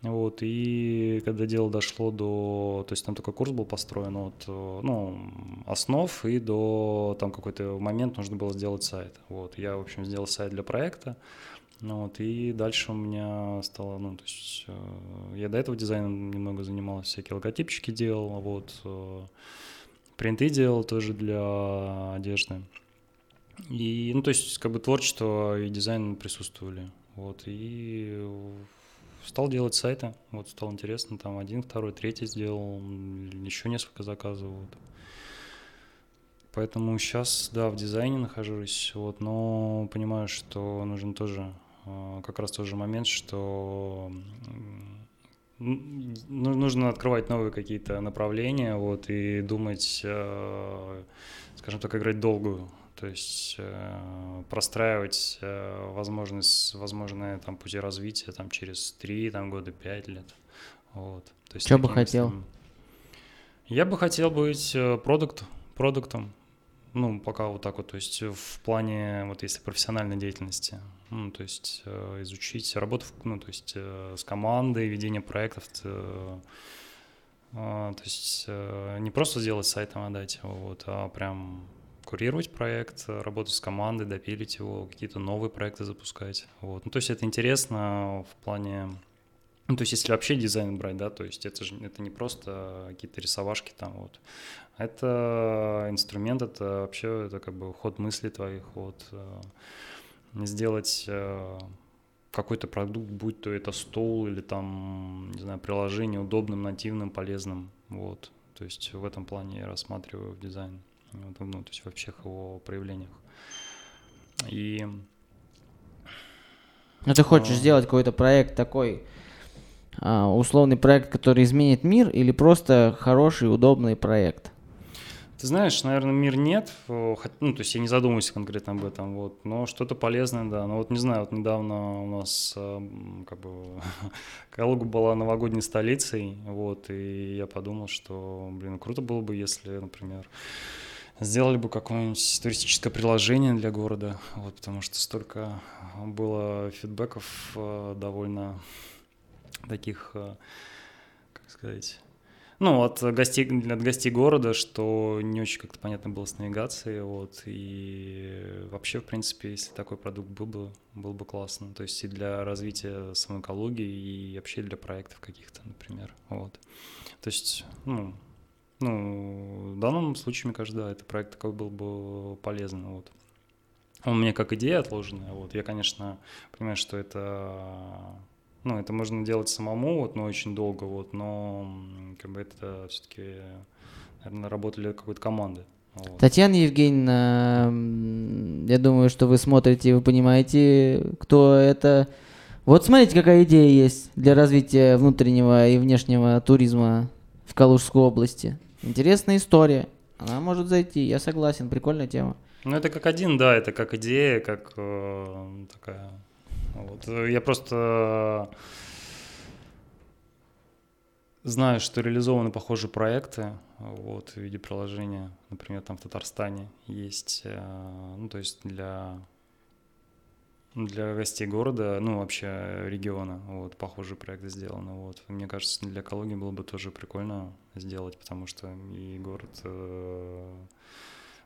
вот, и когда дело дошло до, то есть там такой курс был построен от, ну, основ и до, там какой-то момент нужно было сделать сайт, вот, я, в общем, сделал сайт для проекта, ну вот, и дальше у меня стало, ну, то есть э, я до этого дизайном немного занимался, всякие логотипчики делал, вот, э, принты делал тоже для одежды. И, ну, то есть, как бы творчество и дизайн присутствовали, вот, и стал делать сайты, вот, стало интересно, там один, второй, третий сделал, еще несколько заказов, вот. Поэтому сейчас, да, в дизайне нахожусь, вот, но понимаю, что нужно тоже Э, как раз тот же момент, что ну, нужно открывать новые какие-то направления, вот, и думать, э, скажем так, играть долгую, то есть э, простраивать возможность, возможные там пути развития там через три там года, пять лет, вот. То есть Что бы хотел? Я бы хотел быть продукт, продуктом, ну, пока вот так вот, то есть в плане, вот если профессиональной деятельности, ну, то есть э, изучить работу, ну, то есть э, с командой, ведение проектов, э, э, то есть э, не просто сделать сайт и отдать вот, а прям курировать проект, работать с командой, допилить его, какие-то новые проекты запускать, вот. Ну, то есть это интересно в плане ну, то есть, если вообще дизайн брать, да, то есть это же это не просто какие-то рисовашки там вот. Это инструмент, это вообще это как бы ход мысли твоих, вот э, сделать э, какой-то продукт, будь то это стол или там, не знаю, приложение удобным, нативным, полезным, вот. То есть в этом плане я рассматриваю дизайн, ну, то есть во всех его проявлениях. И... Ну, ты хочешь а... сделать какой-то проект такой, а, условный проект, который изменит мир, или просто хороший, удобный проект? Ты знаешь, наверное, мир нет, ну, то есть я не задумываюсь конкретно об этом, вот, но что-то полезное, да. Но вот не знаю, вот недавно у нас как бы Калуга была новогодней столицей, вот, и я подумал, что, блин, круто было бы, если, например, сделали бы какое-нибудь туристическое приложение для города, вот, потому что столько было фидбэков э, довольно таких, э, как сказать, ну, от гостей, от гостей города, что не очень как-то понятно было с навигацией, вот, и вообще, в принципе, если такой продукт был бы, был бы классно, то есть и для развития самой экологии, и вообще для проектов каких-то, например, вот. То есть, ну, ну, в данном случае, мне кажется, да, этот проект такой был бы полезный, вот. Он мне как идея отложенная, вот, я, конечно, понимаю, что это ну, это можно делать самому, вот, но очень долго, вот, но как бы это все-таки, наверное, работали какой-то команды. Вот. Татьяна Евгеньевна, я думаю, что вы смотрите, вы понимаете, кто это. Вот смотрите, какая идея есть для развития внутреннего и внешнего туризма в Калужской области. Интересная история. Она может зайти, я согласен, прикольная тема. Ну, это как один, да, это как идея, как э, такая вот. Я просто знаю, что реализованы похожие проекты вот, в виде приложения. Например, там в Татарстане есть, э, ну, то есть для для гостей города, ну, вообще региона, вот, похожий проект сделан, вот. Мне кажется, для экологии было бы тоже прикольно сделать, потому что и город, э,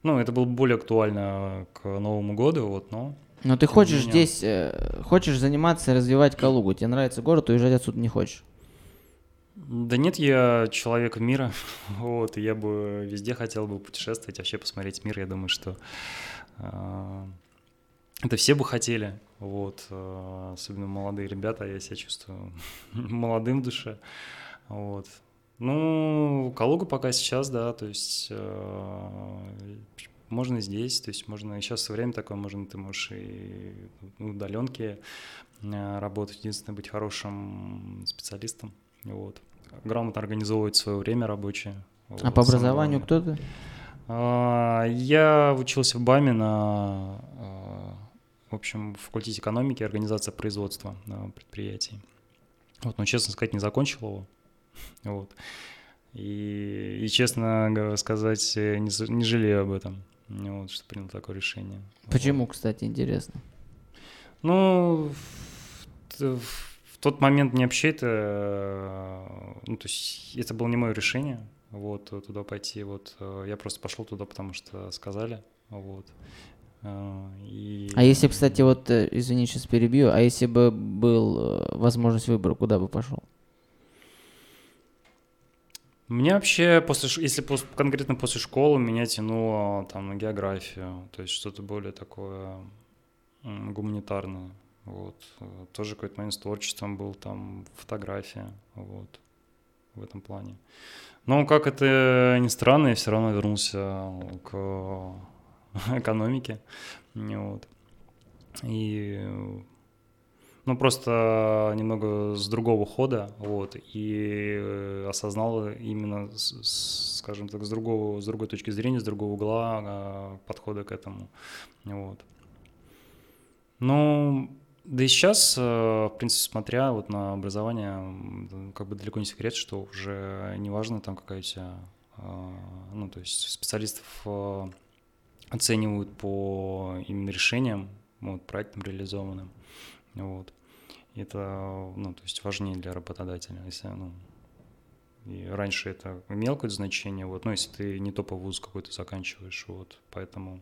ну, это было бы более актуально к Новому году, вот, но но ты хочешь меня. здесь, э, хочешь заниматься, развивать Калугу, тебе нравится город, уезжать отсюда не хочешь? Да нет, я человек мира, вот, и я бы везде хотел бы путешествовать, вообще посмотреть мир, я думаю, что э, это все бы хотели, вот, э, особенно молодые ребята, я себя чувствую молодым в душе, вот. Ну, Калуга пока сейчас, да, то есть э, можно и здесь, то есть можно и сейчас время такое, можно ты можешь и в удаленке э, работать, единственное, быть хорошим специалистом, вот, грамотно организовывать свое время рабочее. А вот, по образованию кто ты? А, я учился в БАМе на, а, в общем, в факультете экономики, организация производства предприятий. Вот, но, честно сказать, не закончил его. Вот. И, и честно сказать, не, не жалею об этом. Вот, что принял такое решение. Почему, вот. кстати, интересно? Ну, в, в тот момент не вообще это, ну, то есть это было не мое решение, вот, туда пойти, вот, я просто пошел туда, потому что сказали, вот. И... А если, кстати, вот, э, извини, сейчас перебью, а если бы был э, возможность выбора, куда бы пошел? Мне вообще, после, если после, конкретно после школы, меня тянуло там на географию, то есть что-то более такое гуманитарное. Вот. Тоже какой-то момент с творчеством был, там фотография, вот, в этом плане. Но как это ни странно, я все равно вернулся к экономике, вот. И ну, просто немного с другого хода, вот, и э, осознал именно, скажем так, с другого, с другой точки зрения, с другого угла а, подхода к этому, вот. Ну, да и сейчас, э, в принципе, смотря вот на образование, как бы далеко не секрет, что уже не важно там какая у тебя, а, ну, то есть специалистов э, оценивают по именно решениям, вот, проектам реализованным, вот это, ну, то есть важнее для работодателя. Если, ну, и раньше это имело какое-то значение, вот, но если ты не топовый вуз какой-то заканчиваешь, вот, поэтому,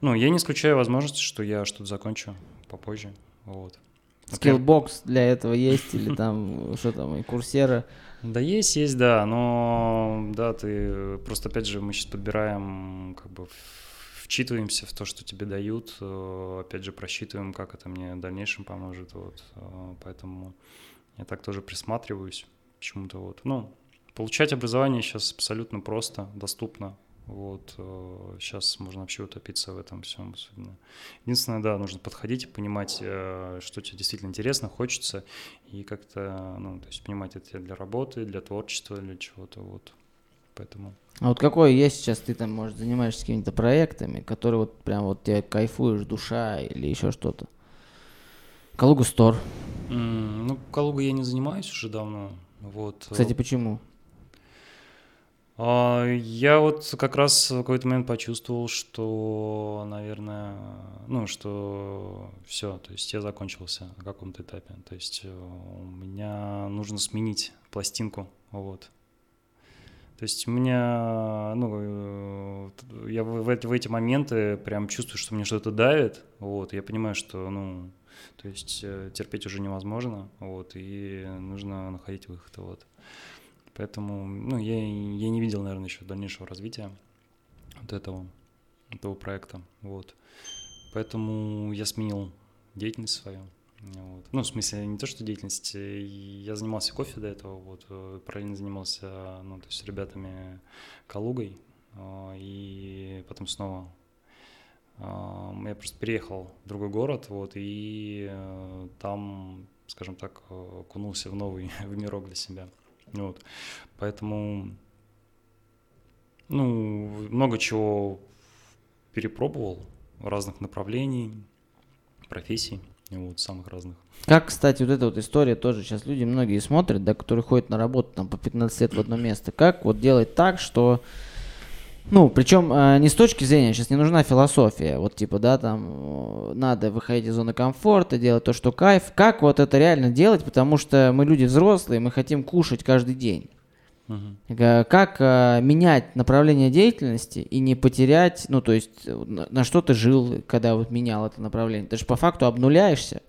ну, я не исключаю возможности, что я что-то закончу попозже, вот. Skillbox для этого есть или там что там, и Coursera? Да есть, есть, да, но да, ты просто опять же мы сейчас подбираем как бы вчитываемся в то, что тебе дают, э, опять же, просчитываем, как это мне в дальнейшем поможет, вот, э, поэтому я так тоже присматриваюсь почему-то, вот, ну, получать образование сейчас абсолютно просто, доступно, вот, сейчас можно вообще утопиться в этом всем. Особенно. Единственное, да, нужно подходить и понимать, что тебе действительно интересно, хочется, и как-то, ну, то есть понимать, это для работы, для творчества, для чего-то, вот. Поэтому. А вот какой есть сейчас ты там, может, занимаешься какими-то проектами, которые вот прям вот тебе кайфуешь, душа или еще что-то? Калугу Стор. Mm, ну, Калугу я не занимаюсь уже давно. Вот. Кстати, почему? А, я вот как раз в какой-то момент почувствовал, что, наверное, ну, что все, то есть я закончился на каком-то этапе. То есть э, у меня нужно сменить пластинку, вот. То есть у меня, ну, э, я в, в, в эти моменты прям чувствую, что мне что-то давит, вот, я понимаю, что, ну, то есть э, терпеть уже невозможно, вот, и нужно находить выход, вот. Поэтому, ну, я, я не видел, наверное, еще дальнейшего развития вот этого, этого проекта, вот. Поэтому я сменил деятельность свою, вот. Ну, в смысле, не то, что деятельность. Я занимался кофе до этого, вот, э, параллельно занимался, ну, то есть ребятами Калугой, а, и потом снова а, я просто переехал в другой город, вот, и э, там, скажем так, окунулся в новый в мирок для себя. Вот. Поэтому, ну, много чего перепробовал, разных направлений, профессий вот, самых разных. Как, кстати, вот эта вот история тоже сейчас люди многие смотрят, да, которые ходят на работу там по 15 лет в одно место. Как вот делать так, что ну, причем э, не с точки зрения, сейчас не нужна философия, вот типа, да, там, э, надо выходить из зоны комфорта, делать то, что кайф. Как вот это реально делать, потому что мы люди взрослые, мы хотим кушать каждый день. Uh-huh. Как э, менять направление деятельности и не потерять, ну, то есть, на, на что ты жил, когда вот менял это направление? Ты же по факту обнуляешься.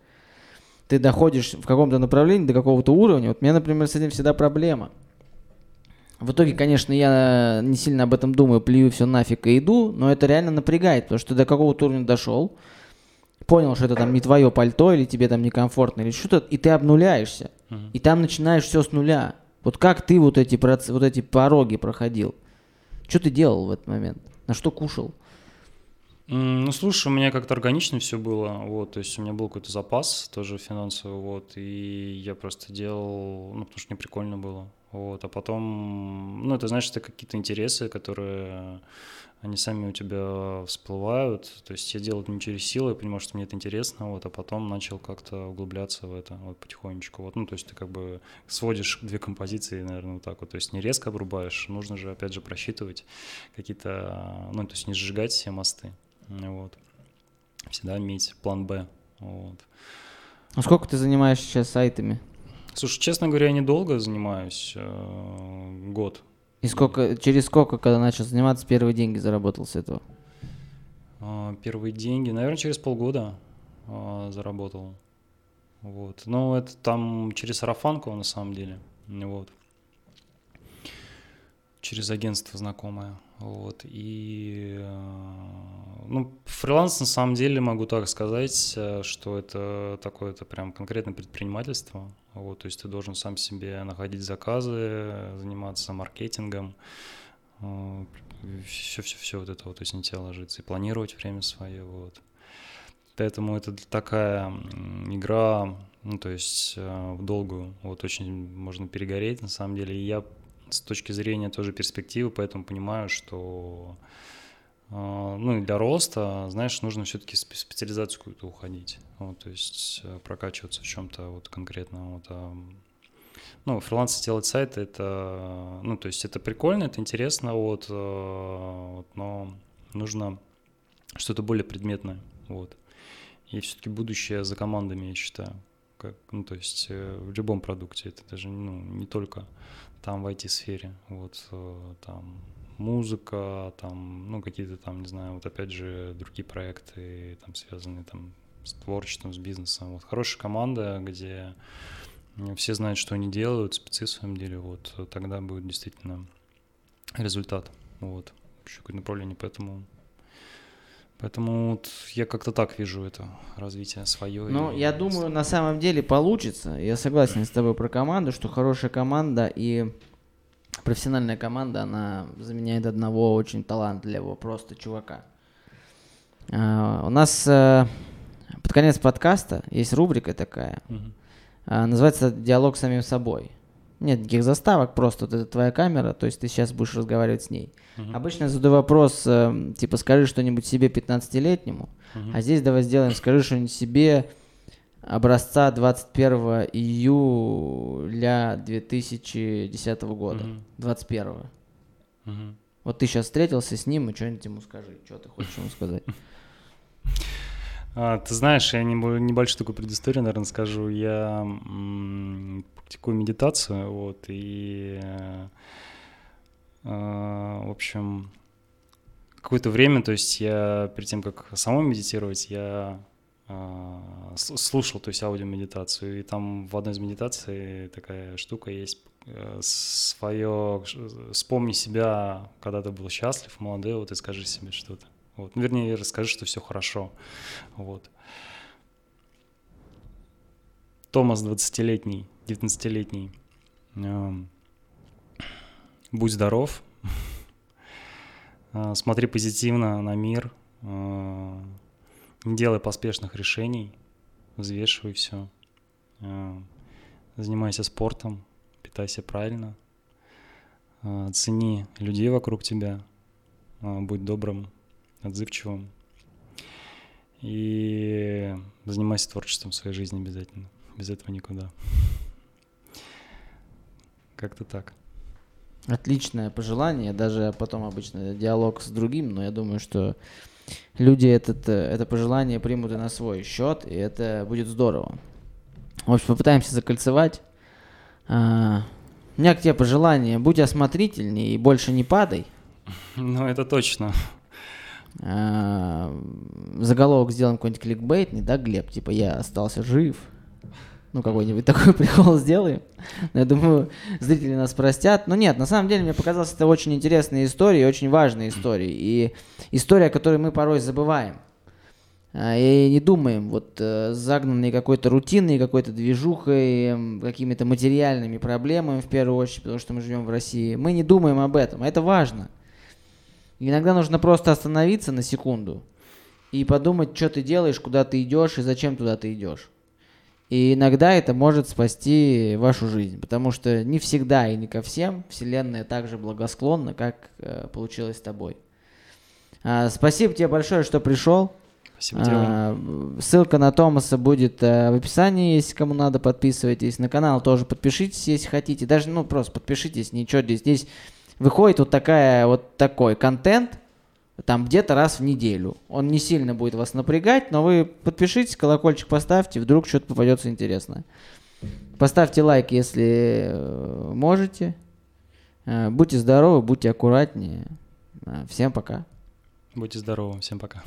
Ты доходишь в каком-то направлении до какого-то уровня. Вот у меня, например, с этим всегда проблема. В итоге, конечно, я не сильно об этом думаю, плюю все нафиг и иду, но это реально напрягает, потому что ты до какого-то уровня дошел, понял, что это там не твое пальто, или тебе там некомфортно, или что-то, и ты обнуляешься. Uh-huh. И там начинаешь все с нуля. Вот как ты вот эти, вот эти пороги проходил? Что ты делал в этот момент? На что кушал? Ну, слушай, у меня как-то органично все было, вот, то есть у меня был какой-то запас тоже финансовый, вот, и я просто делал, ну, потому что мне прикольно было, вот, а потом, ну, это, знаешь, это какие-то интересы, которые они сами у тебя всплывают. То есть я делал это не через силу, я понимал, что мне это интересно, вот, а потом начал как-то углубляться в это вот потихонечку. Вот, ну, то есть ты как бы сводишь две композиции, наверное, вот так вот. То есть не резко обрубаешь, нужно же, опять же, просчитывать какие-то, ну, то есть не сжигать все мосты. Вот. Всегда иметь план Б. Вот. А сколько ты занимаешься сейчас сайтами? Слушай, честно говоря, я недолго занимаюсь, э, год. И сколько, через сколько, когда начал заниматься, первые деньги заработал с этого? Э, первые деньги, наверное, через полгода э, заработал. Вот. Но это там через сарафанку на самом деле. Вот. Через агентство знакомое. Вот. И ну, фриланс на самом деле могу так сказать, что это такое-то прям конкретное предпринимательство. Вот, то есть ты должен сам себе находить заказы, заниматься маркетингом, все-все-все вот это вот, то есть на тебя ложится, и планировать время свое, вот. Поэтому это такая игра, ну, то есть э, в долгую, вот очень можно перегореть на самом деле. И я с точки зрения тоже перспективы, поэтому понимаю, что а, ну и для роста, знаешь, нужно все-таки специализацию какую-то уходить, вот, то есть э, прокачиваться в чем-то вот конкретно. Вот, а, ну, фриланс делать сайты, это, ну, то есть это прикольно, это интересно, вот, э, вот но нужно что-то более предметное, вот. И все-таки будущее за командами, я считаю. Как, ну, то есть э, в любом продукте, это даже ну, не только там в IT-сфере, вот, там музыка, там, ну, какие-то там, не знаю, вот опять же другие проекты, там, связанные там с творчеством, с бизнесом. Вот хорошая команда, где все знают, что они делают, спецы в своем деле, вот, тогда будет действительно результат, вот, еще какое-то направление, поэтому Поэтому вот я как-то так вижу это развитие свое. Ну, я думаю, на самом деле получится. Я согласен с тобой про команду, что хорошая команда и профессиональная команда, она заменяет одного очень талантливого просто чувака. Uh, у нас uh, под конец подкаста есть рубрика такая, uh, называется «Диалог с самим собой». Нет никаких заставок, просто вот это твоя камера, то есть ты сейчас будешь разговаривать с ней. Uh-huh. Обычно я задаю вопрос, э, типа, скажи что-нибудь себе 15-летнему, uh-huh. а здесь давай сделаем, скажи что-нибудь себе образца 21 июля 2010 года, uh-huh. 21 uh-huh. Вот ты сейчас встретился с ним, и что-нибудь ему скажи, что ты хочешь ему сказать? А, ты знаешь, я небольшую такую предысторию, наверное, скажу. Я практикую медитацию, вот, и, э, в общем, какое-то время, то есть я перед тем, как самой медитировать, я э, слушал, то есть аудиомедитацию, и там в одной из медитаций такая штука есть, э, свое, вспомни себя, когда ты был счастлив, молодой, вот и скажи себе что-то. Вот. Ну, вернее, расскажи, что все хорошо. Вот. Томас 20-летний, 19-летний. Эм, будь здоров. Э, смотри позитивно на мир. Э, не делай поспешных решений. Взвешивай все. Э, занимайся спортом. Питайся правильно. Цени людей вокруг тебя. Будь добрым, отзывчивым. И занимайся творчеством в своей жизни обязательно без этого никуда. Как-то так. Отличное пожелание, даже потом обычно диалог с другим, но я думаю, что люди этот, это пожелание примут и на свой счет, и это будет здорово. В общем, попытаемся закольцевать. А, у меня к тебе пожелание, будь осмотрительнее и больше не падай. Ну, это точно. А, заголовок сделаем какой-нибудь кликбейт, не да, Глеб? Типа, я остался жив ну, какой-нибудь такой прикол сделаем. Но я думаю, зрители нас простят. Но нет, на самом деле мне показалось это очень интересная история, очень важная история. И история, о которой мы порой забываем. А, и не думаем, вот э, загнанные какой-то рутиной, какой-то движухой, какими-то материальными проблемами в первую очередь, потому что мы живем в России. Мы не думаем об этом, это важно. И иногда нужно просто остановиться на секунду и подумать, что ты делаешь, куда ты идешь и зачем туда ты идешь. И иногда это может спасти вашу жизнь, потому что не всегда и не ко всем Вселенная так же благосклонна, как э, получилось с тобой. А, спасибо тебе большое, что пришел. Спасибо тебе. А, ссылка на Томаса будет а, в описании, если кому надо, подписывайтесь. На канал тоже подпишитесь, если хотите. Даже, ну, просто подпишитесь, ничего здесь. Здесь выходит вот такая, вот такой контент, там где-то раз в неделю. Он не сильно будет вас напрягать, но вы подпишитесь, колокольчик поставьте, вдруг что-то попадется интересное. Поставьте лайк, если э, можете. Э, будьте здоровы, будьте аккуратнее. Э, всем пока. Будьте здоровы, всем пока.